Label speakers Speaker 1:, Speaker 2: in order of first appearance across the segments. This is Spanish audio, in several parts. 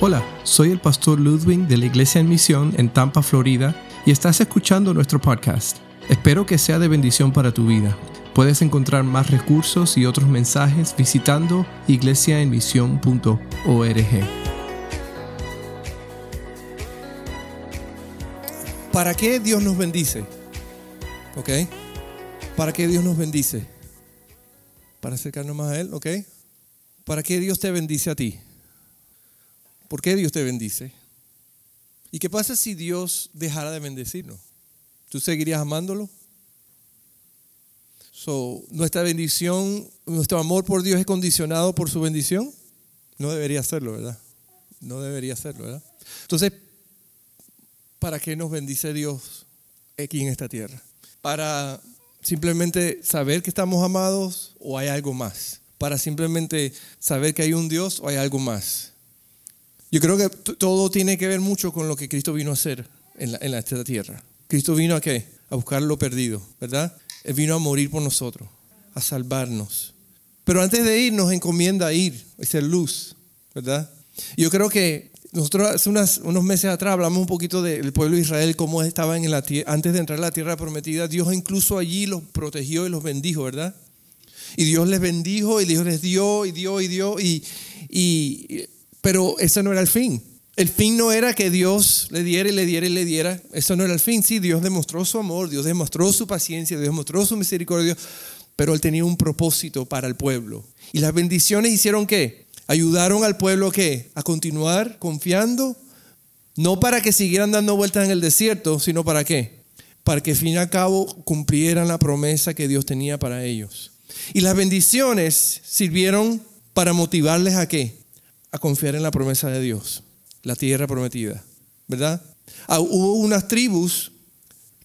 Speaker 1: Hola, soy el pastor Ludwig de la Iglesia en Misión en Tampa, Florida, y estás escuchando nuestro podcast. Espero que sea de bendición para tu vida. Puedes encontrar más recursos y otros mensajes visitando iglesiaenmisión.org.
Speaker 2: ¿Para qué Dios nos bendice? ¿Para qué Dios nos bendice? Para acercarnos más a Él, ¿ok? ¿Para qué Dios te bendice a ti? ¿Por qué Dios te bendice? ¿Y qué pasa si Dios dejara de bendecirnos? ¿Tú seguirías amándolo? So, nuestra bendición, nuestro amor por Dios es condicionado por su bendición. No debería serlo, ¿verdad? No debería serlo, ¿verdad? Entonces, ¿para qué nos bendice Dios aquí en esta tierra? ¿Para simplemente saber que estamos amados o hay algo más? ¿Para simplemente saber que hay un Dios o hay algo más? Yo creo que todo tiene que ver mucho con lo que Cristo vino a hacer en, la, en esta tierra. Cristo vino a qué? A buscar lo perdido, ¿verdad? Él vino a morir por nosotros, a salvarnos. Pero antes de ir nos encomienda ir, ser luz, ¿verdad? Yo creo que nosotros hace unos meses atrás hablamos un poquito del pueblo de Israel, cómo estaba en la antes de entrar a la tierra prometida. Dios incluso allí los protegió y los bendijo, ¿verdad? Y Dios les bendijo y Dios les dio y dio y dio. Y, y pero ese no era el fin. El fin no era que Dios le diera y le diera y le diera. Eso no era el fin. Sí, Dios demostró su amor, Dios demostró su paciencia, Dios demostró su misericordia, pero Él tenía un propósito para el pueblo. Y las bendiciones hicieron qué? Ayudaron al pueblo qué? A continuar confiando, no para que siguieran dando vueltas en el desierto, sino para qué? Para que fin y al cabo cumplieran la promesa que Dios tenía para ellos. Y las bendiciones sirvieron para motivarles a qué? A confiar en la promesa de Dios, la tierra prometida, ¿verdad? Ah, hubo unas tribus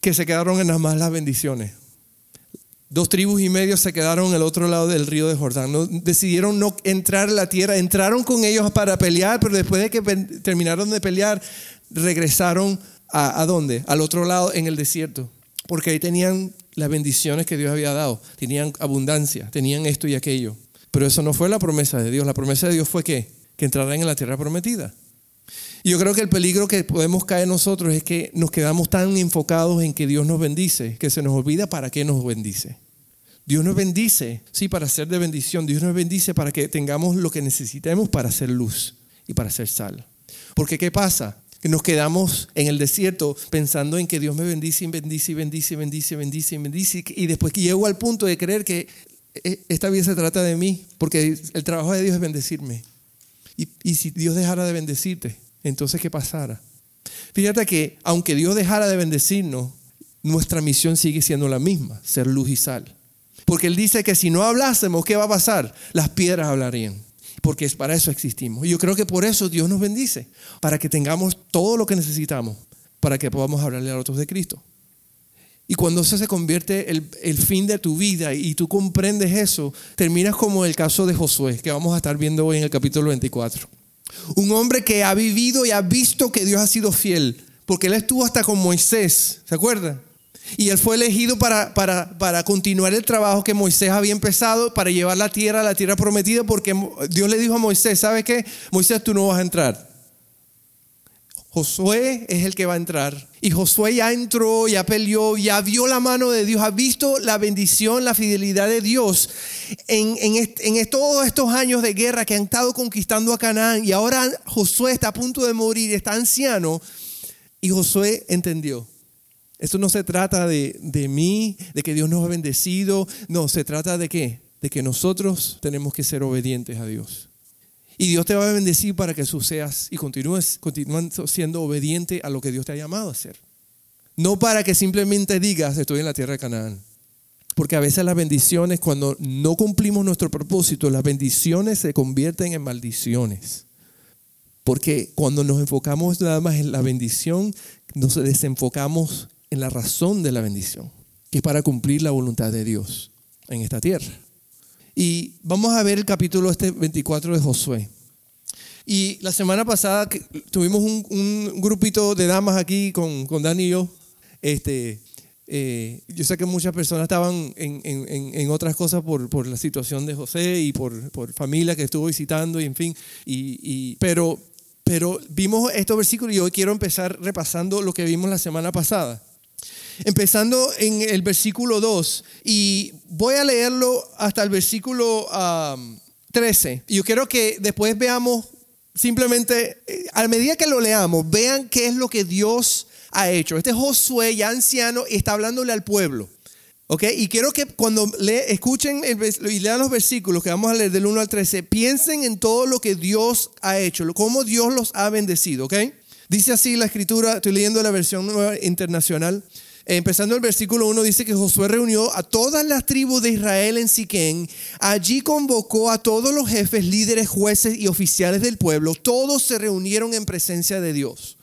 Speaker 2: que se quedaron en las malas bendiciones. Dos tribus y medio se quedaron al otro lado del río de Jordán. No, decidieron no entrar a la tierra. Entraron con ellos para pelear, pero después de que terminaron de pelear, regresaron a, a dónde? Al otro lado en el desierto. Porque ahí tenían las bendiciones que Dios había dado. Tenían abundancia, tenían esto y aquello. Pero eso no fue la promesa de Dios. La promesa de Dios fue que que entrarán en la tierra prometida. Y yo creo que el peligro que podemos caer nosotros es que nos quedamos tan enfocados en que Dios nos bendice, que se nos olvida para qué nos bendice. Dios nos bendice, sí, para ser de bendición. Dios nos bendice para que tengamos lo que necesitemos para hacer luz y para ser sal. Porque ¿qué pasa? Que nos quedamos en el desierto pensando en que Dios me bendice y bendice y bendice y bendice y bendice y bendice. Y después que llego al punto de creer que eh, esta vida se trata de mí, porque el trabajo de Dios es bendecirme. Y, si Dios dejara de bendecirte, entonces ¿qué pasara? Fíjate que aunque Dios dejara de bendecirnos, nuestra misión sigue siendo la misma, ser luz y sal. Porque Él dice que si no hablásemos, ¿qué va a pasar? Las piedras hablarían. Porque para eso existimos. Y yo creo que por eso Dios nos bendice, para que tengamos todo lo que necesitamos, para que podamos hablarle a otros de Cristo. Y cuando eso se convierte el, el fin de tu vida y tú comprendes eso, terminas como el caso de Josué, que vamos a estar viendo hoy en el capítulo 24. Un hombre que ha vivido y ha visto que Dios ha sido fiel, porque él estuvo hasta con Moisés, ¿se acuerdan? Y él fue elegido para, para, para, continuar el trabajo que Moisés había empezado, para llevar la tierra a la tierra prometida, porque Dios le dijo a Moisés, ¿sabes qué? Moisés, tú no vas a entrar. Josué es el que va a entrar. Y Josué ya entró, ya peleó, ya vio la mano de Dios, ha visto la bendición, la fidelidad de Dios en, en, todos estos años de guerra que han estado conquistando a Canaán. Y ahora Josué está a punto de morir, está anciano. Y Josué entendió. Esto no se trata de, de mí, de que Dios nos ha bendecido. No, se trata de qué? De que nosotros tenemos que ser obedientes a Dios. Y Dios te va a bendecir para que seas y continúes, siendo obediente a lo que Dios te ha llamado a hacer. No para que simplemente digas, estoy en la tierra de Canaán. Porque a veces las bendiciones, cuando no cumplimos nuestro propósito, las bendiciones se convierten en maldiciones. Porque cuando nos enfocamos nada más en la bendición, nos desenfocamos en la razón de la bendición, que es para cumplir la voluntad de Dios en esta tierra. Y vamos a ver el capítulo este 24 de Josué. Y la semana pasada tuvimos un, grupito de damas aquí con, con Dani y yo. Este, eh, yo sé que muchas personas estaban en, en, otras cosas por, por, la situación de José y por, por, familia que estuvo visitando y en fin. Y, y, pero pero vimos estos versículos y hoy quiero empezar repasando lo que vimos la semana pasada. Empezando en el versículo 2 y voy a leerlo hasta el versículo 13. Y yo quiero que después veamos simplemente, eh, a medida que lo leamos, vean qué es lo que Dios ha hecho. Este Josué ya anciano está hablándole al pueblo. ¿Ok? Y quiero que cuando le, escuchen y lean los versículos que vamos a leer del 1 al 13, piensen en todo lo que Dios ha hecho, cómo Dios los ha bendecido. ¿Ok? Dice así la escritura, estoy leyendo la versión nueva internacional. Empezando el versículo 1 dice que Josué reunió a todas las tribus de Israel en Siquén. Allí convocó a todos los jefes, líderes, jueces y oficiales del pueblo. Todos se reunieron en presencia de Dios.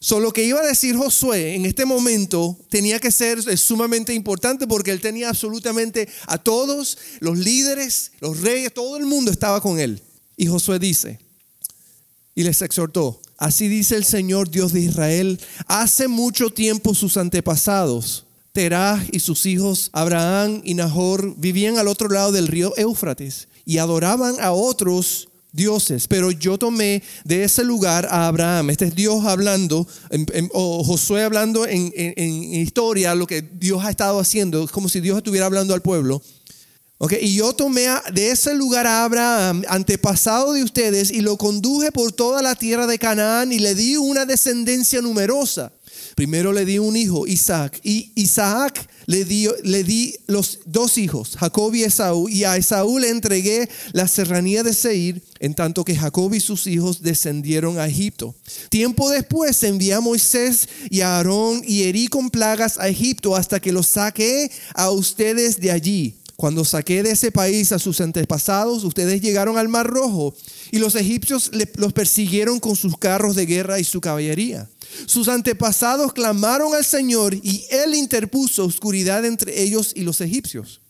Speaker 2: Solo lo que iba a decir Josué en este momento tenía que ser sumamente importante porque él tenía absolutamente a todos los líderes, los reyes, todo el mundo estaba con él. Y Josué dice, y les exhortó, así dice el Señor Dios de Israel, hace mucho tiempo sus antepasados, Terah y sus hijos, Abraham y Nahor, vivían al otro lado del río Éufrates y adoraban a otros dioses, pero yo tomé de ese lugar a Abraham. Este es Dios hablando, o Josué hablando en, historia lo que Dios ha estado haciendo, es como si Dios estuviera hablando al pueblo. Y yo tomé de ese lugar a Abraham, antepasado de ustedes, y lo conduje por toda la tierra de Canaán y le di una descendencia numerosa. Primero le di un hijo, Isaac, y Isaac le le di los dos hijos, Jacob y Esaú, y a Esaú le entregué la serranía de Seir, en tanto que Jacob y sus hijos descendieron a Egipto. Tiempo después envié a Moisés y a Aarón y herí con plagas a Egipto hasta que los saqué a ustedes de allí. Cuando saqué de ese país a sus antepasados, ustedes llegaron al Mar Rojo y los egipcios los persiguieron con sus carros de guerra y su caballería. Sus antepasados clamaron al Señor y Él interpuso oscuridad entre ellos y los egipcios.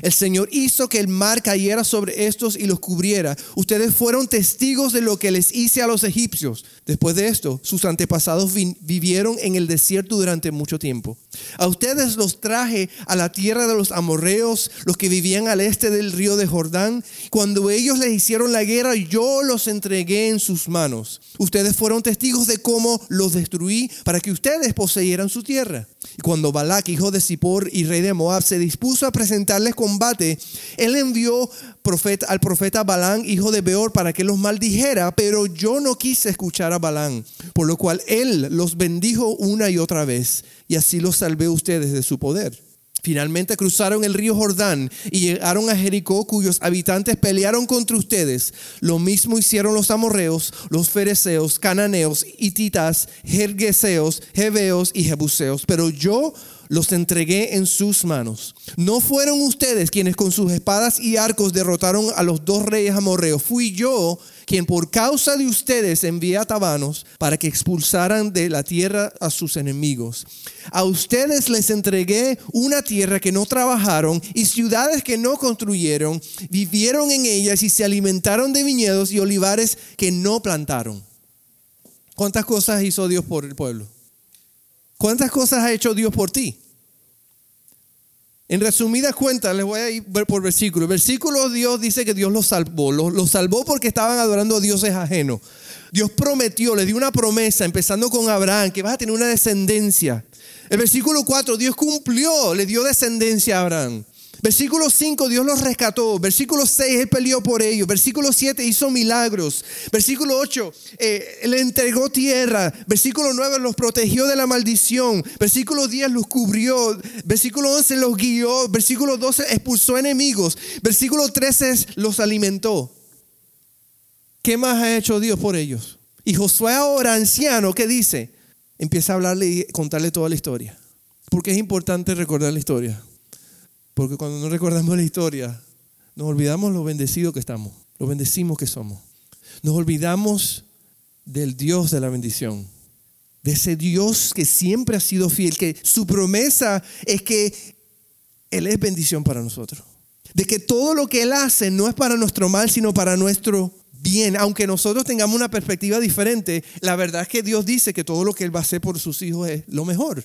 Speaker 2: El Señor hizo que el mar cayera sobre estos y los cubriera. Ustedes fueron testigos de lo que les hice a los egipcios. Después de esto, sus antepasados vivieron en el desierto durante mucho tiempo. A ustedes los traje a la tierra de los amorreos, los que vivían al este del río de Jordán. Cuando ellos les hicieron la guerra, yo los entregué en sus manos. Ustedes fueron testigos de cómo los destruí para que ustedes poseyeran su tierra. Y cuando Balak, hijo de Zippor y rey de Moab, se dispuso a presentarles combate, él envió profeta, al profeta Balán, hijo de Beor, para que los maldijera, pero yo no quise escuchar a Balán, por lo cual él los bendijo una y otra vez, y así los salvé ustedes de su poder. Finalmente cruzaron el río Jordán y llegaron a Jericó, cuyos habitantes pelearon contra ustedes. Lo mismo hicieron los amorreos, los fereceos, cananeos, hititas, jergueseos, heveos y jebuseos. Pero yo los entregué en sus manos. No fueron ustedes quienes con sus espadas y arcos derrotaron a los dos reyes amorreos. Fui yo quien por causa de ustedes envié a tabanos para que expulsaran de la tierra a sus enemigos. A ustedes les entregué una tierra que no trabajaron y ciudades que no construyeron, vivieron en ellas y se alimentaron de viñedos y olivares que no plantaron. ¿Cuántas cosas hizo Dios por el pueblo? ¿Cuántas cosas ha hecho Dios por ti? En resumidas cuentas, les voy a ir por versículo. Versículo Dios dice que Dios los salvó. Los, salvó porque estaban adorando a dioses ajenos. Dios prometió, le dio una promesa, empezando con Abraham, que vas a tener una descendencia. El versículo 4, Dios cumplió, le dio descendencia a Abraham. Versículo 5, Dios los rescató. Versículo 6, Él peleó por ellos. Versículo 7, hizo milagros. Versículo 8, eh, le entregó tierra. Versículo 9, los protegió de la maldición. Versículo 10, los cubrió. Versículo 11, los guió. Versículo 12, expulsó enemigos. Versículo 13, los alimentó. ¿Qué más ha hecho Dios por ellos? Y Josué ahora, anciano, ¿qué dice? Empieza a hablarle y contarle toda la historia. Porque es importante recordar la historia. Porque cuando no recordamos la historia, nos olvidamos lo bendecidos que estamos, lo bendecimos que somos. Nos olvidamos del Dios de la bendición, de ese Dios que siempre ha sido fiel, que su promesa es que Él es bendición para nosotros. De que todo lo que Él hace no es para nuestro mal, sino para nuestro bien. Aunque nosotros tengamos una perspectiva diferente, la verdad es que Dios dice que todo lo que Él va a hacer por sus hijos es lo mejor.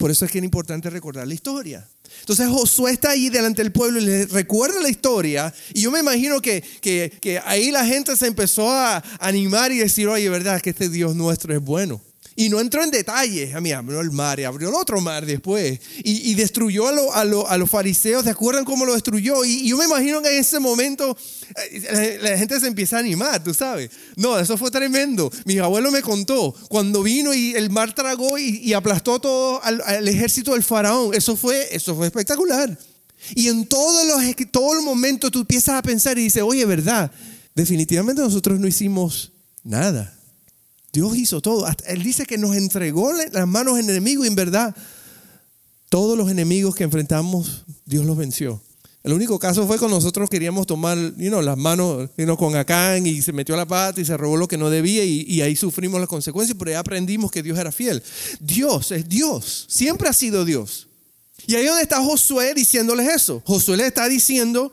Speaker 2: Por eso es que es importante recordar la historia. Entonces Josué está ahí delante del pueblo y le recuerda la historia. Y yo me imagino que, que, ahí la gente se empezó a animar y decir, oye, verdad que este Dios nuestro es bueno. Y no entró en detalles. A mí abrió el mar y abrió el otro mar después. Y, destruyó a, a, los fariseos. ¿Se acuerdan cómo lo destruyó? Y, yo me imagino que en ese momento eh, la, gente se empieza a animar, tú sabes. No, eso fue tremendo. Mi abuelo me contó cuando vino y el mar tragó y, aplastó todo al, ejército del faraón. Eso fue, eso fue espectacular. Y en todos los, todo el momento tú empiezas a pensar y dices, oye, ¿verdad? Definitivamente nosotros no hicimos nada. Dios hizo todo. Él dice que nos entregó las manos enemigos y en verdad todos los enemigos que enfrentamos, Dios los venció. El único caso fue cuando nosotros queríamos tomar las manos con Acán y se metió la pata y se robó lo que no debía y, y, ahí sufrimos las consecuencias, pero ya aprendimos que Dios era fiel. Dios es Dios, siempre ha sido Dios. Y ahí donde está Josué diciéndoles eso. Josué le está diciendo,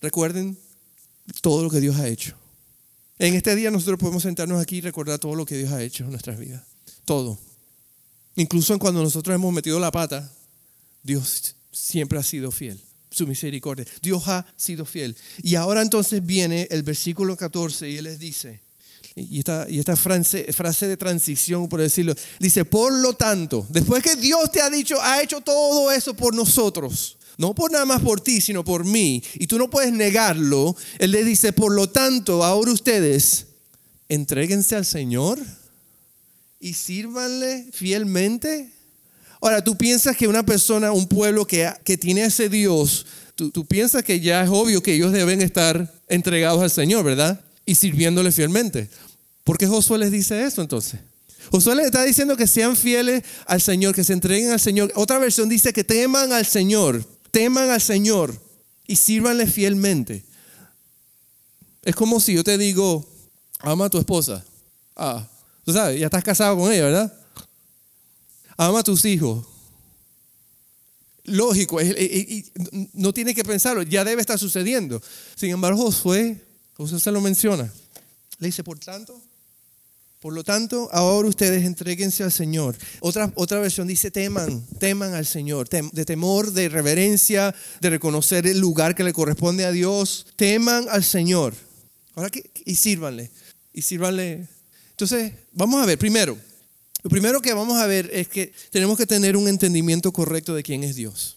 Speaker 2: recuerden todo lo que Dios ha hecho. En este día nosotros podemos sentarnos aquí y recordar todo lo que Dios ha hecho en nuestras vidas. Todo. Incluso cuando nosotros hemos metido la pata, Dios siempre ha sido fiel. Su misericordia. Dios ha sido fiel. Y ahora entonces viene el versículo 14 y Él les dice, y esta, y frase de transición, por decirlo, dice, por lo tanto, después que Dios te ha dicho, ha hecho todo eso por nosotros, no por nada más por ti, sino por mí. Y tú no puedes negarlo. Él le dice, por lo tanto, ahora ustedes, entréguense al Señor y sírvanle fielmente. Ahora, tú piensas que una persona, un pueblo que, que tiene ese Dios, tú, tú piensas que ya es obvio que ellos deben estar entregados al Señor, ¿verdad? Y sirviéndole fielmente. ¿Por qué Josué les dice eso entonces? Josué les está diciendo que sean fieles al Señor, que se entreguen al Señor. Otra versión dice que teman al Señor teman al Señor y sírvanle fielmente. Es como si yo te digo, ama a tu esposa. Ah, tú sabes, ya estás casado con ella, ¿verdad? Ama a tus hijos. Lógico, no tiene que pensarlo, ya debe estar sucediendo. Sin embargo, Josué, Josué se lo menciona. Le dice, por tanto, por lo tanto, ahora ustedes entreguense al Señor. Otra, otra versión dice teman, teman al Señor, de temor, de reverencia, de reconocer el lugar que le corresponde a Dios. Teman al Señor. Ahora y sírvanle, y sírvanle. Entonces, vamos a ver, primero, lo primero que vamos a ver es que tenemos que tener un entendimiento correcto de quién es Dios.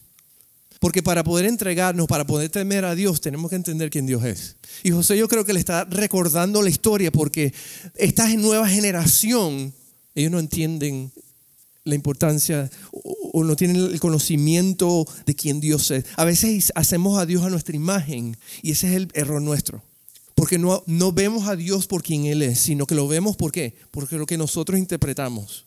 Speaker 2: Porque para poder entregarnos, para poder temer a Dios, tenemos que entender quién Dios es. Y José yo creo que le está recordando la historia porque esta nueva generación, ellos no entienden la importancia o no tienen el conocimiento de quién Dios es. A veces hacemos a Dios a nuestra imagen y ese es el error nuestro. Porque no, no vemos a Dios por quien Él es, sino que lo vemos por qué? Porque lo que nosotros interpretamos.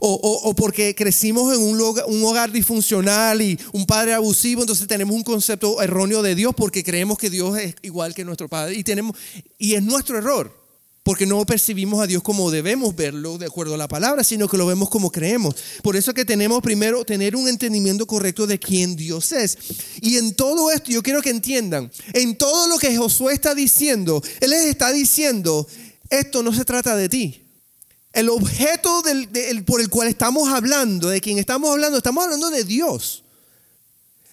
Speaker 2: O, porque crecimos en un, un, hogar disfuncional y un padre abusivo, entonces tenemos un concepto erróneo de Dios porque creemos que Dios es igual que nuestro padre. Y, tenemos, y es nuestro error, porque no percibimos a Dios como debemos verlo de acuerdo a la palabra, sino que lo vemos como creemos. Por eso es que tenemos primero tener un entendimiento correcto de quién Dios es. Y en todo esto yo quiero que entiendan, en todo lo que Josué está diciendo, Él les está diciendo, esto no se trata de ti. El objeto por el cual estamos hablando, de quien estamos hablando, estamos hablando de Dios.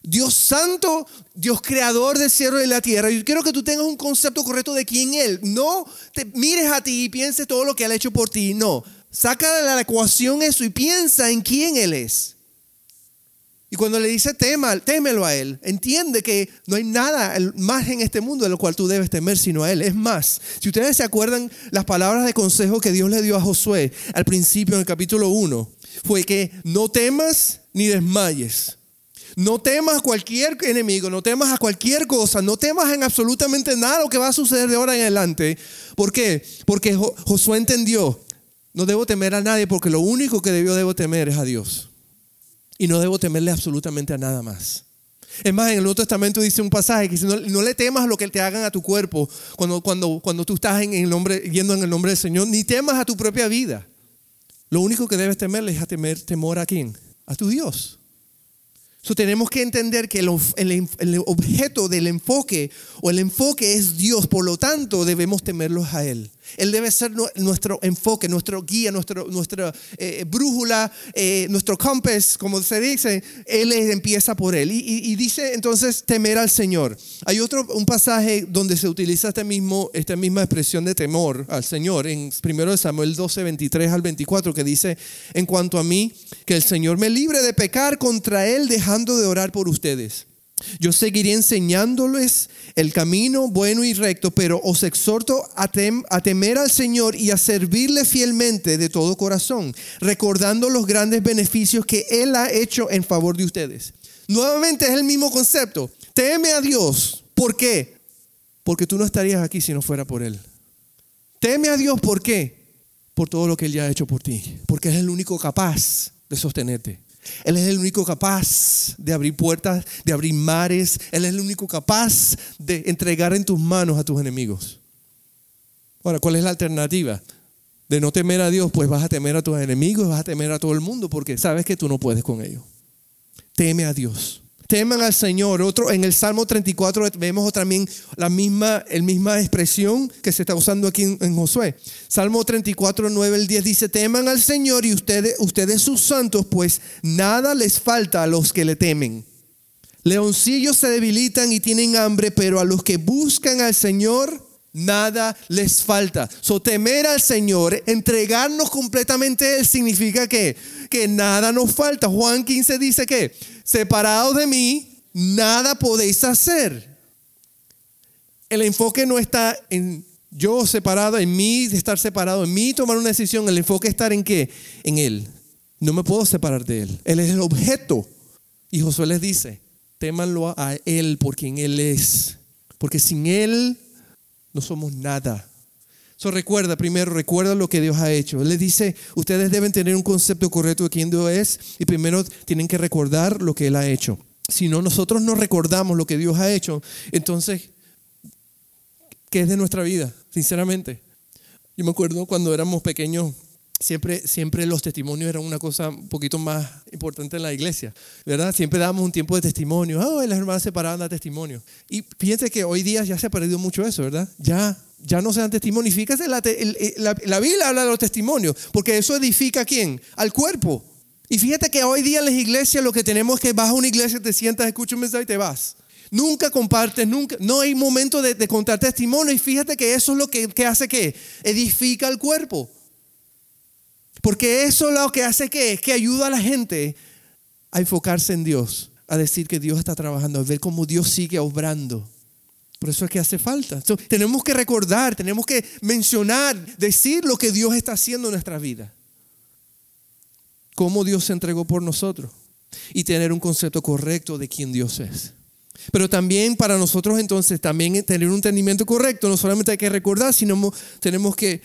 Speaker 2: Dios santo, Dios creador del cielo y de la tierra. Yo quiero que tú tengas un concepto correcto de quién Él. No te mires a ti y pienses todo lo que Él ha hecho por ti. No, saca de la ecuación eso y piensa en quién Él es. Y cuando le dice tema, témelo a Él, entiende que no hay nada más en este mundo de lo cual tú debes temer sino a Él. Es más, si ustedes se acuerdan las palabras de consejo que Dios le dio a Josué al principio en el capítulo 1, fue que no temas ni desmayes. No temas a cualquier enemigo, no temas a cualquier cosa, no temas en absolutamente nada lo que va a suceder de ahora en adelante. ¿Por qué? Porque Josué entendió, no debo temer a nadie porque lo único que debió debo temer es a Dios y no debo temerle absolutamente a nada más. Es más, en el Nuevo Testamento dice un pasaje que dice, no, le temas lo que te hagan a tu cuerpo cuando, cuando, cuando tú estás en el nombre, yendo en el nombre del Señor, ni temas a tu propia vida. Lo único que debes temerle es temer temor a quién? A tu Dios. So, tenemos que entender que el, el, objeto del enfoque o el enfoque es Dios, por lo tanto debemos temerlos a Él. Él debe ser nuestro enfoque, nuestro guía, nuestro, nuestra eh, brújula, eh, nuestro compass, como se dice. Él empieza por Él. Y, dice entonces temer al Señor. Hay otro, un pasaje donde se utiliza este mismo, esta misma expresión de temor al Señor, en 1 Samuel 12, 23 al 24, que dice, en cuanto a mí, que el Señor me libre de pecar contra Él dejando de orar por ustedes. Yo seguiré enseñándoles el camino bueno y recto, pero os exhorto a, temer al Señor y a servirle fielmente de todo corazón, recordando los grandes beneficios que Él ha hecho en favor de ustedes. Nuevamente es el mismo concepto. Teme a Dios. ¿Por qué? Porque tú no estarías aquí si no fuera por Él. Teme a Dios. ¿Por qué? Por todo lo que Él ya ha hecho por ti. Porque es el único capaz de sostenerte. Él es el único capaz de abrir puertas, de abrir mares. Él es el único capaz de entregar en tus manos a tus enemigos. Ahora, ¿cuál es la alternativa? De no temer a Dios, pues vas a temer a tus enemigos, vas a temer a todo el mundo, porque sabes que tú no puedes con ellos. Teme a Dios teman al Señor. Otro, en el Salmo 34 vemos también la misma, misma expresión que se está usando aquí en, Josué. Salmo 34, 9 el 10 dice, teman al Señor y ustedes, ustedes sus santos, pues nada les falta a los que le temen. Leoncillos se debilitan y tienen hambre, pero a los que buscan al Señor, nada les falta. So, temer al Señor, entregarnos completamente a Él, significa que, que nada nos falta. Juan 15 dice que separados de mí, nada podéis hacer. El enfoque no está en yo separado, en mí, estar separado, en mí tomar una decisión. El enfoque está en qué? En Él. No me puedo separar de Él. Él es el objeto. Y Josué les dice, témanlo a Él por quien Él es. Porque sin Él no somos nada. So, recuerda, primero, recuerda lo que Dios ha hecho. Él le dice, ustedes deben tener un concepto correcto de quién Dios es y primero tienen que recordar lo que Él ha hecho. Si no, nosotros no recordamos lo que Dios ha hecho, entonces, ¿qué es de nuestra vida? Sinceramente. Yo me acuerdo cuando éramos pequeños, Siempre, siempre los testimonios eran una cosa un poquito más importante en la iglesia, ¿verdad? Siempre dábamos un tiempo de testimonio. Oh, las hermanas separadas dan testimonio. Y fíjense que hoy día ya se ha perdido mucho eso, ¿verdad? Ya, ya no se dan testimonios. Fíjate, la, la, la Biblia habla de los testimonios, porque eso edifica a quién? Al cuerpo. Y fíjate que hoy día en las iglesias lo que tenemos es que vas a una iglesia, te sientas, escuchas un mensaje y te vas. Nunca compartes, nunca, no hay momento de, contar testimonio. Y fíjate que eso es lo que, que hace que edifica al cuerpo. Porque eso lo que hace que es que ayuda a la gente a enfocarse en Dios, a decir que Dios está trabajando, a ver cómo Dios sigue obrando. Por eso es que hace falta. tenemos que recordar, tenemos que mencionar, decir lo que Dios está haciendo en nuestra vida. Cómo Dios se entregó por nosotros. Y tener un concepto correcto de quién Dios es. Pero también para nosotros entonces, también tener un entendimiento correcto, no solamente hay que recordar, sino tenemos que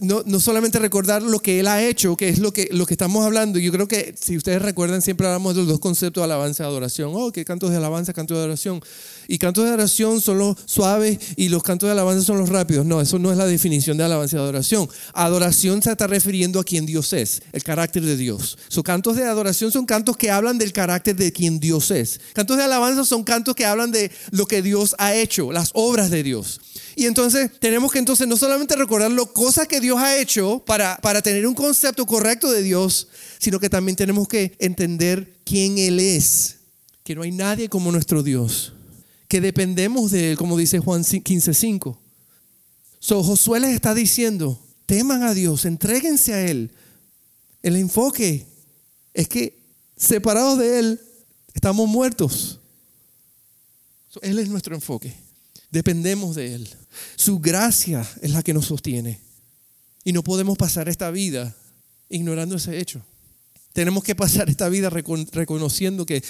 Speaker 2: no, no, solamente recordar lo que Él ha hecho, que es lo que, lo que estamos hablando. Yo creo que si ustedes recuerdan, siempre hablamos de los dos conceptos alabanza y adoración. Oh, que cantos de alabanza, cantos de adoración. Y cantos de adoración son los suaves y los cantos de alabanza son los rápidos. No, eso no es la definición de alabanza y adoración. Adoración se está refiriendo a quien Dios es, el carácter de Dios. Sus cantos de adoración son cantos que hablan del carácter de quien Dios es. Cantos de alabanza son cantos que hablan de lo que Dios ha hecho, las obras de Dios. Y entonces tenemos que entonces no solamente recordar las cosas que Dios ha hecho para, para tener un concepto correcto de Dios, sino que también tenemos que entender quién Él es. Que no hay nadie como nuestro Dios que dependemos de Él, como dice Juan 15:5. So, Josué les está diciendo, teman a Dios, entréguense a Él. El enfoque es que separados de Él estamos muertos. él es nuestro enfoque. Dependemos de Él. Su gracia es la que nos sostiene. Y no podemos pasar esta vida ignorando ese hecho. Tenemos que pasar esta vida reconociendo que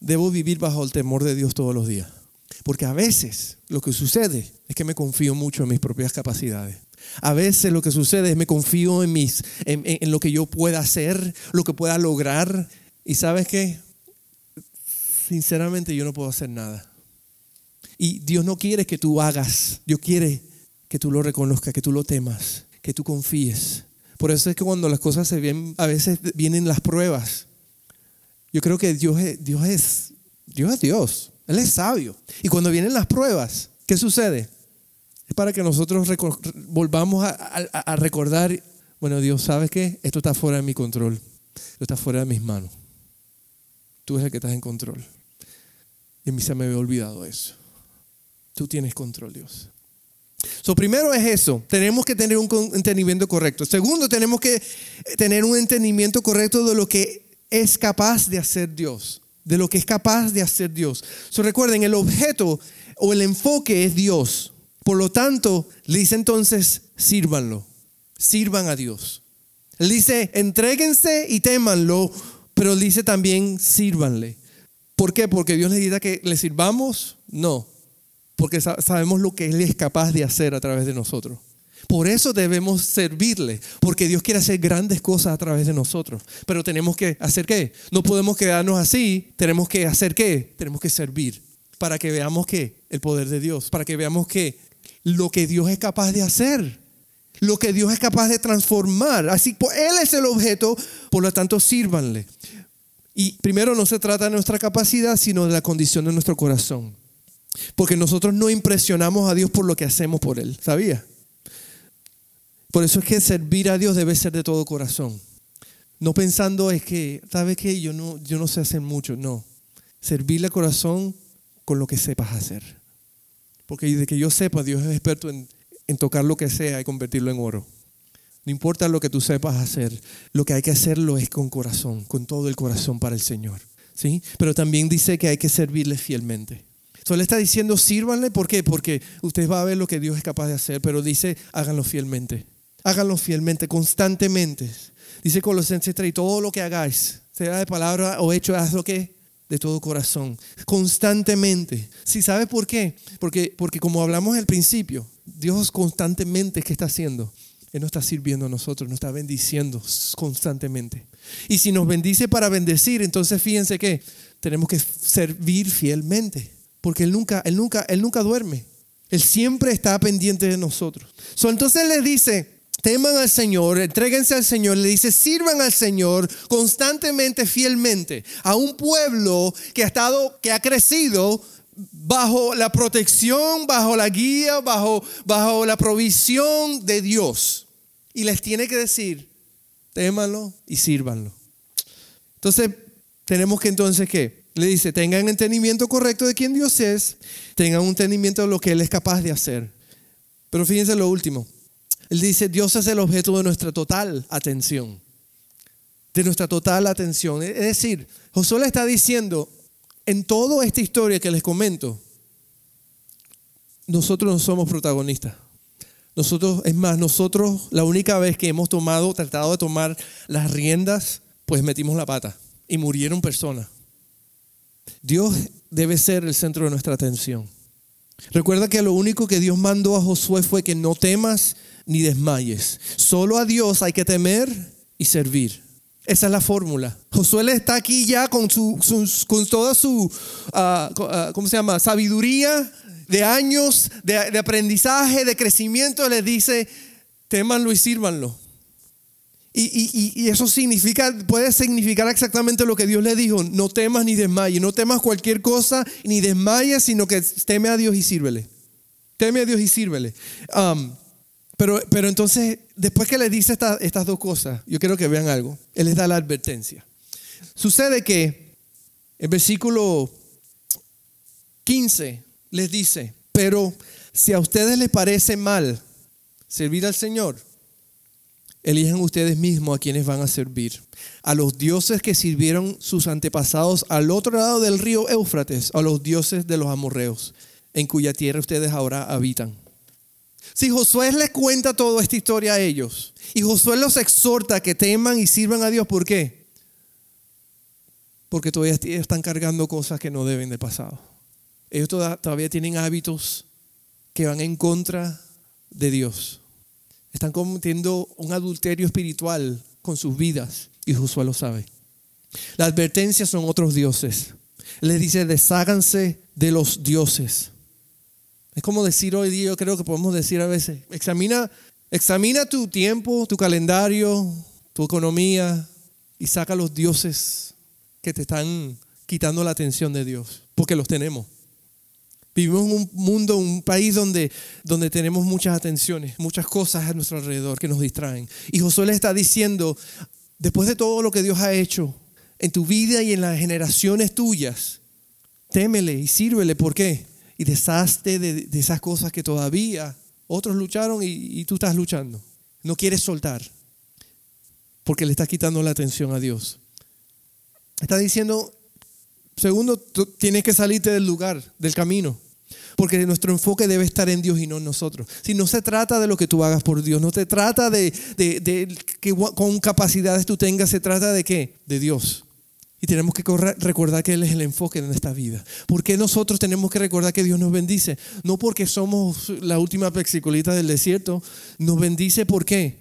Speaker 2: debo vivir bajo el temor de Dios todos los días. Porque a veces lo que sucede es que me confío mucho en mis propias capacidades. A veces lo que sucede es me confío en, mis, en, lo que yo pueda hacer, lo que pueda lograr. Y sabes qué? Sinceramente yo no puedo hacer nada. Y Dios no quiere que tú hagas, Dios quiere que tú lo reconozcas, que tú lo temas, que tú confíes. Por eso es que cuando las cosas se ven, a veces vienen las pruebas. Yo creo que Dios Dios es, Dios es Dios. Él es sabio. Y cuando vienen las pruebas, ¿qué sucede? Es para que nosotros volvamos a, recordar, bueno, Dios, ¿sabes qué? Esto está fuera de mi control. Esto está fuera de mis manos. Tú eres el que estás en control. Y a mí se me había olvidado eso. Tú tienes control, Dios. So, primero es eso, tenemos que tener un entendimiento correcto. Segundo, tenemos que tener un entendimiento correcto de lo que es capaz de hacer Dios, de lo que es capaz de hacer Dios. So, recuerden, el objeto o el enfoque es Dios. Por lo tanto, le dice entonces, sírvanlo, sirvan a Dios. Él dice, entréguense y témanlo, pero dice también, sírvanle. ¿Por qué? Porque Dios necesita que le sirvamos. No, porque sabemos lo que Él es capaz de hacer a través de nosotros. Por eso debemos servirle, porque Dios quiere hacer grandes cosas a través de nosotros. Pero tenemos que hacer qué? No podemos quedarnos así, tenemos que hacer qué? Tenemos que servir para que veamos qué? El poder de Dios, para que veamos que lo que Dios es capaz de hacer, lo que Dios es capaz de transformar. Así, pues, Él es el objeto, por lo tanto, sírvanle. Y primero no se trata de nuestra capacidad, sino de la condición de nuestro corazón. Porque nosotros no impresionamos a Dios por lo que hacemos por Él, ¿sabía? Por eso es que servir a Dios debe ser de todo corazón. No pensando es que, ¿sabes qué? Yo no, yo no sé hacer mucho. No. Servirle corazón con lo que sepas hacer. Porque de que yo sepa, Dios es experto en, en tocar lo que sea y convertirlo en oro. No importa lo que tú sepas hacer, lo que hay que hacerlo es con corazón, con todo el corazón para el Señor. ¿sí? Pero también dice que hay que servirle fielmente. Solo está diciendo, sírvanle, ¿por qué? Porque usted va a ver lo que Dios es capaz de hacer, pero dice, háganlo fielmente. Háganlo fielmente, constantemente. Dice Colosenses 3, todo lo que hagáis, sea de palabra o hecho, hazlo que de todo corazón, constantemente. ¿Sí sabe por qué? Porque, porque como hablamos al principio, Dios constantemente, ¿qué está haciendo? Él nos está sirviendo a nosotros, nos está bendiciendo constantemente. Y si nos bendice para bendecir, entonces fíjense que tenemos que servir fielmente. Porque Él nunca, Él nunca, Él nunca duerme. Él siempre está pendiente de nosotros. entonces le dice, teman al Señor, entréguense al Señor, le dice, sirvan al Señor constantemente, fielmente, a un pueblo que ha estado, que ha crecido bajo la protección, bajo la guía, bajo, bajo la provisión de Dios. Y les tiene que decir, témanlo y sírvanlo. Entonces, tenemos que entonces, ¿qué? Le dice, tengan entendimiento correcto de quién Dios es, tengan un entendimiento de lo que Él es capaz de hacer. Pero fíjense lo último. Él dice, Dios es el objeto de nuestra total atención. De nuestra total atención. Es decir, Josué le está diciendo, en toda esta historia que les comento, nosotros no somos protagonistas. Nosotros, es más, nosotros la única vez que hemos tomado, tratado de tomar las riendas, pues metimos la pata y murieron personas. Dios debe ser el centro de nuestra atención. Recuerda que lo único que Dios mandó a Josué fue que no temas ni desmayes. Solo a Dios hay que temer y servir. Esa es la fórmula. Josué está aquí ya con, su, con toda su, ah, ah, ¿cómo se llama? Sabiduría de años de, aprendizaje, de crecimiento. Le dice, témanlo y sírvanlo. Y, eso significa, puede significar exactamente lo que Dios le dijo, no temas ni desmayes, no temas cualquier cosa ni desmayes, sino que teme a Dios y sírvele. Teme a Dios y sírvele. Um, pero, pero entonces, después que le dice estas dos cosas, yo quiero que vean algo. Él les da la advertencia. Sucede que el versículo 15 les dice, pero si a ustedes les parece mal servir al Señor, Elijan ustedes mismos a quienes van a servir. A los dioses que sirvieron sus antepasados al otro lado del río Éufrates, a los dioses de los amorreos, en cuya tierra ustedes ahora habitan. Si Josué les cuenta toda esta historia a ellos y Josué los exhorta a que teman y sirvan a Dios, ¿por qué? Porque todavía están cargando cosas que no deben de pasado. Ellos todavía tienen hábitos que van en contra de Dios. Están cometiendo un adulterio espiritual con sus vidas y Josué lo sabe. Las advertencias son otros dioses. Les dice, desháganse de los dioses. Es como decir hoy día, yo creo que podemos decir a veces, examina, examina tu tiempo, tu calendario, tu economía y saca los dioses que te están quitando la atención de Dios, porque los tenemos. Vivimos en un mundo, un país donde, donde tenemos muchas atenciones, muchas cosas a nuestro alrededor que nos distraen. Y Josué le está diciendo, después de todo lo que Dios ha hecho en tu vida y en las generaciones tuyas, témele y sírvele. ¿Por qué? Y deshazte de, esas cosas que todavía otros lucharon y, tú estás luchando. No quieres soltar porque le estás quitando la atención a Dios. Está diciendo, segundo, tienes que salirte del lugar, del camino. Porque nuestro enfoque debe estar en Dios y no en nosotros. Si no se trata de lo que tú hagas por Dios, no se trata de, de, que con capacidades tú tengas, se trata de qué? De Dios. Y tenemos que recordar que Él es el enfoque de nuestra vida. ¿Por qué nosotros tenemos que recordar que Dios nos bendice? No porque somos la última pexicolita del desierto. Nos bendice ¿por qué?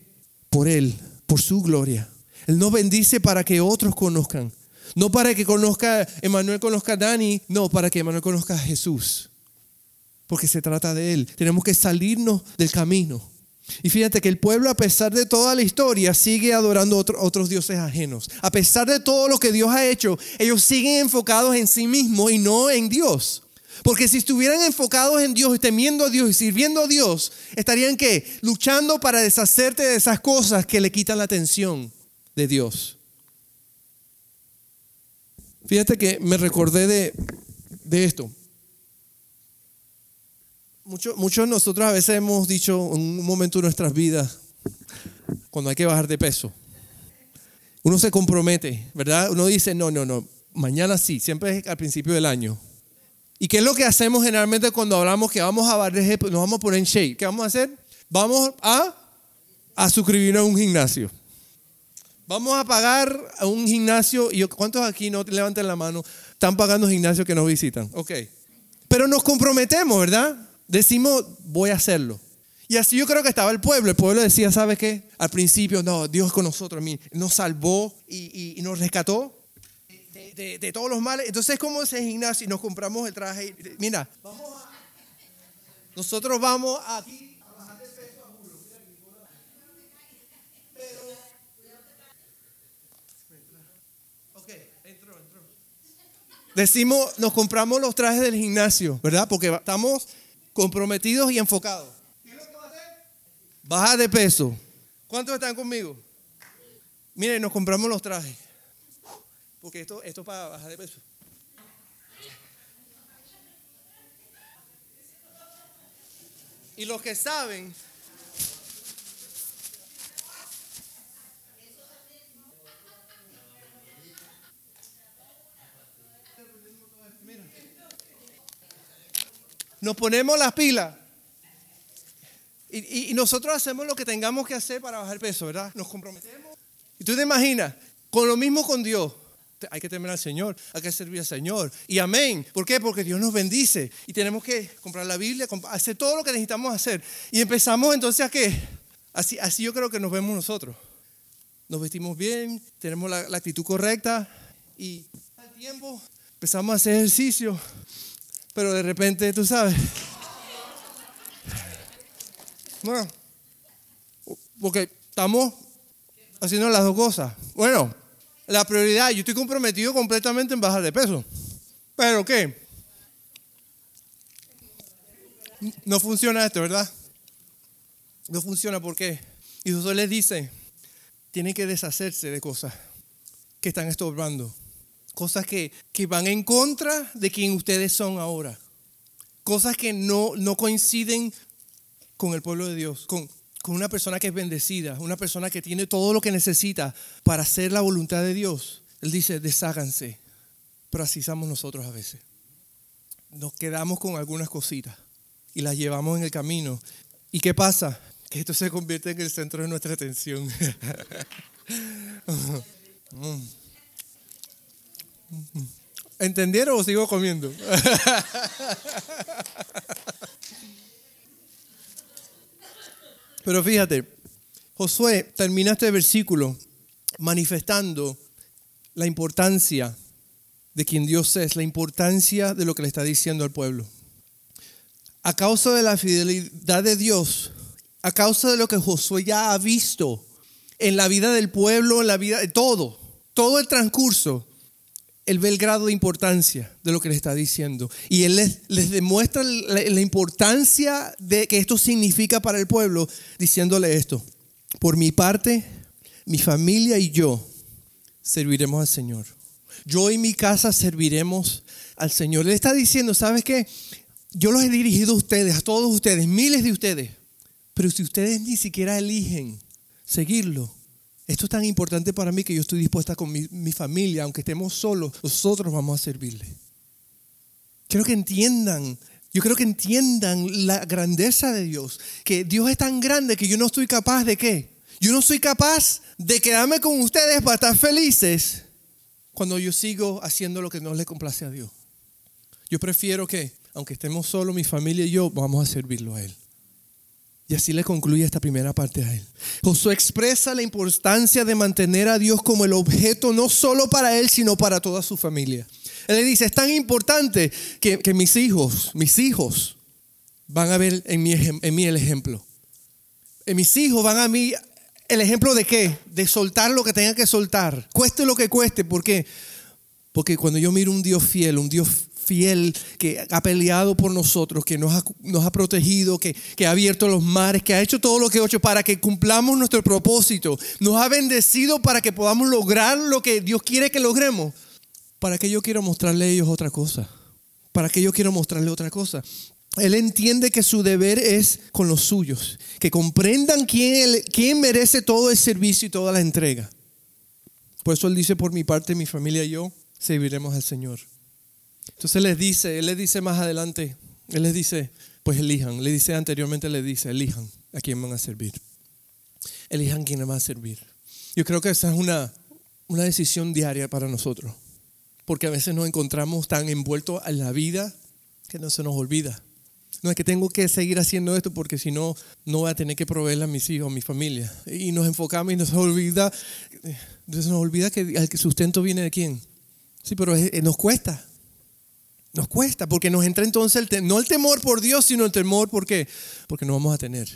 Speaker 2: Por Él, por su gloria. Él nos bendice para que otros conozcan. No para que conozca, Emanuel conozca a Dani, no, para que Emanuel conozca a Jesús. Porque se trata de Él. Tenemos que salirnos del camino. Y fíjate que el pueblo, a pesar de toda la historia, sigue adorando otros dioses ajenos. A pesar de todo lo que Dios ha hecho, ellos siguen enfocados en sí mismos y no en Dios. Porque si estuvieran enfocados en Dios y temiendo a Dios y sirviendo a Dios, estarían que luchando para deshacerte de esas cosas que le quitan la atención de Dios. Fíjate que me recordé de, de esto. Muchos, muchos de nosotros a veces hemos dicho en un momento de nuestras vidas, cuando hay que bajar de peso, uno se compromete, ¿verdad? Uno dice, no, no, no, mañana sí, siempre es al principio del año. ¿Y qué es lo que hacemos generalmente cuando hablamos que vamos a bajar nos vamos a poner en shape? ¿Qué vamos a hacer? Vamos a, a suscribirnos a un gimnasio. Vamos a pagar a un gimnasio. Y ¿Cuántos aquí no levanten la mano? Están pagando gimnasios que nos visitan. Ok. Pero nos comprometemos, ¿verdad? Decimos, voy a hacerlo. Y así yo creo que estaba el pueblo. El pueblo decía, ¿sabe qué? Al principio, no, Dios con nosotros. Nos salvó y, nos rescató de, todos los males. Entonces, como ese gimnasio y nos compramos el traje. Mira, nosotros vamos aquí Decimos, nos compramos los trajes del gimnasio, ¿verdad? Porque estamos comprometidos y enfocados. ¿Qué es lo que va a hacer? Bajar de peso. ¿Cuántos están conmigo? Miren, nos compramos los trajes. Porque esto, esto es para bajar de peso. Y los que saben, nos ponemos las pilas. Y, nosotros hacemos lo que tengamos que hacer para bajar peso, ¿verdad? Nos comprometemos. Y tú te imaginas, con lo mismo con Dios. Hay que temer al Señor, hay que servir al Señor. Y amén. ¿Por qué? Porque Dios nos bendice. Y tenemos que comprar la Biblia, hacer todo lo que necesitamos hacer. Y empezamos entonces a qué? Así, así yo creo que nos vemos nosotros. Nos vestimos bien, tenemos la, la actitud correcta. Y al tiempo empezamos a hacer ejercicio pero de repente, tú sabes. Bueno, porque estamos haciendo las dos cosas. Bueno, la prioridad, yo estoy comprometido completamente en bajar de peso. Pero ¿qué? No funciona esto, ¿verdad? No funciona, ¿por qué? Y Jesús les dice, tienen que deshacerse de cosas que están estorbando cosas que, van en contra de quien ustedes son ahora, cosas que no, no coinciden con el pueblo de Dios, con, con una persona que es bendecida, una persona que tiene todo lo que necesita para hacer la voluntad de Dios. Él dice, desháganse, pero así somos nosotros a veces. Nos quedamos con algunas cositas y las llevamos en el camino. ¿Y qué pasa? Que esto se convierte en el centro de nuestra atención. ¿Entendieron o sigo comiendo? Pero fíjate, Josué termina este versículo manifestando la importancia de quien Dios es, la importancia de lo que le está diciendo al pueblo. A causa de la fidelidad de Dios, a causa de lo que Josué ya ha visto en la vida del pueblo, en la vida de todo, todo el transcurso, él ve el grado de importancia de lo que le está diciendo. Y él les, demuestra la, importancia de que esto significa para el pueblo, diciéndole esto. Por mi parte, mi familia y yo serviremos al Señor. Yo y mi casa serviremos al Señor. Él está diciendo, ¿sabes qué? Yo los he dirigido a ustedes, a todos ustedes, miles de ustedes. Pero si ustedes ni siquiera eligen seguirlo, esto es tan importante para mí que yo estoy dispuesta con mi, mi familia, aunque estemos solos, nosotros vamos a servirle. Quiero que entiendan, yo creo que entiendan la grandeza de Dios, que Dios es tan grande que yo no estoy capaz de qué. Yo no soy capaz de quedarme con ustedes para estar felices cuando yo sigo haciendo lo que no le complace a Dios. Yo prefiero que, aunque estemos solos, mi familia y yo, vamos a servirlo a Él. Y así le concluye esta primera parte a él. Josué expresa la importancia de mantener a Dios como el objeto no solo para él, sino para toda su familia. Él le dice, es tan importante que, que mis hijos, mis hijos, van a ver en mí, en mí el ejemplo. En mis hijos van a mí el ejemplo de qué? De soltar lo que tenga que soltar. Cueste lo que cueste. ¿Por qué? Porque cuando yo miro un Dios fiel, un Dios fiel, que ha peleado por nosotros, que nos ha, protegido, que, que, ha abierto los mares, que ha hecho todo lo que ha hecho para que cumplamos nuestro propósito. Nos ha bendecido para que podamos lograr lo que Dios quiere que logremos. ¿Para que yo quiero mostrarle a ellos otra cosa? ¿Para que yo quiero mostrarle otra cosa? Él entiende que su deber es con los suyos, que comprendan quién, quién merece todo el servicio y toda la entrega. Por eso él dice, por mi parte, mi familia y yo serviremos al Señor. Entonces les dice, él les dice más adelante, él les dice, pues elijan, le dice anteriormente, le dice, elijan a quién van a servir. Elijan quién van a servir. Yo creo que esa es una, una decisión diaria para nosotros, porque a veces nos encontramos tan envueltos en la vida que no se nos olvida. No es que tengo que seguir haciendo esto porque si no, no voy a tener que proveerle a mis hijos, a mi familia. Y nos enfocamos y nos olvida, nos olvida que el sustento viene de quién. Sí, pero nos cuesta. Nos cuesta porque nos entra entonces el no el temor por Dios, sino el temor? Porque no vamos a tener.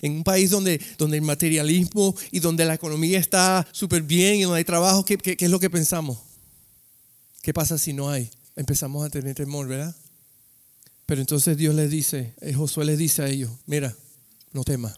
Speaker 2: En un país donde, donde el materialismo y donde la economía está súper bien y donde hay trabajo, ¿qué, ¿qué, qué, es lo que pensamos? ¿Qué pasa si no hay? Empezamos a tener temor, ¿verdad? Pero entonces Dios les dice, eh, Josué les dice a ellos, mira, no temas,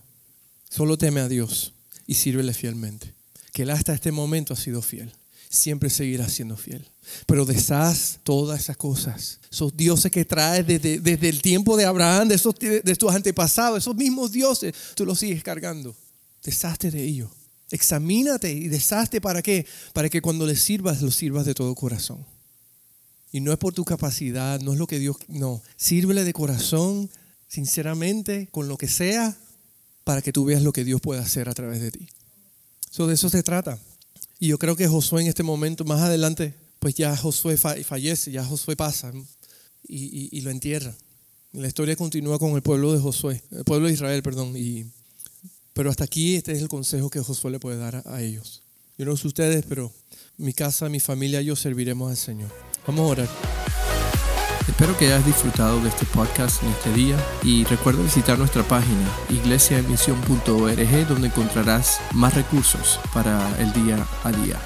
Speaker 2: solo teme a Dios y sírvele fielmente. Que Él hasta este momento ha sido fiel siempre seguirá siendo fiel. Pero deshaz todas esas cosas. Esos dioses que traes desde, desde el tiempo de Abraham, de, esos, de tus antepasados, esos mismos dioses, tú los sigues cargando. Deshazte de ellos. Examínate y deshazte para qué? Para que cuando le sirvas, lo sirvas de todo corazón. Y no es por tu capacidad, no es lo que Dios... No, sírvele de corazón, sinceramente, con lo que sea, para que tú veas lo que Dios puede hacer a través de ti. So, de eso se trata. Y yo creo que Josué en este momento, más adelante, pues ya Josué fallece, ya Josué pasa y, lo entierra. La historia continúa con el pueblo de Josué, el pueblo de Israel, perdón. Y, pero hasta aquí este es el consejo que Josué le puede dar a, a ellos. Yo no sé ustedes, pero mi casa, mi familia, yo serviremos al Señor. Vamos a orar.
Speaker 1: Espero que hayas disfrutado de este podcast en este día y recuerda visitar nuestra página iglesiaemisión.org donde encontrarás más recursos para el día a día.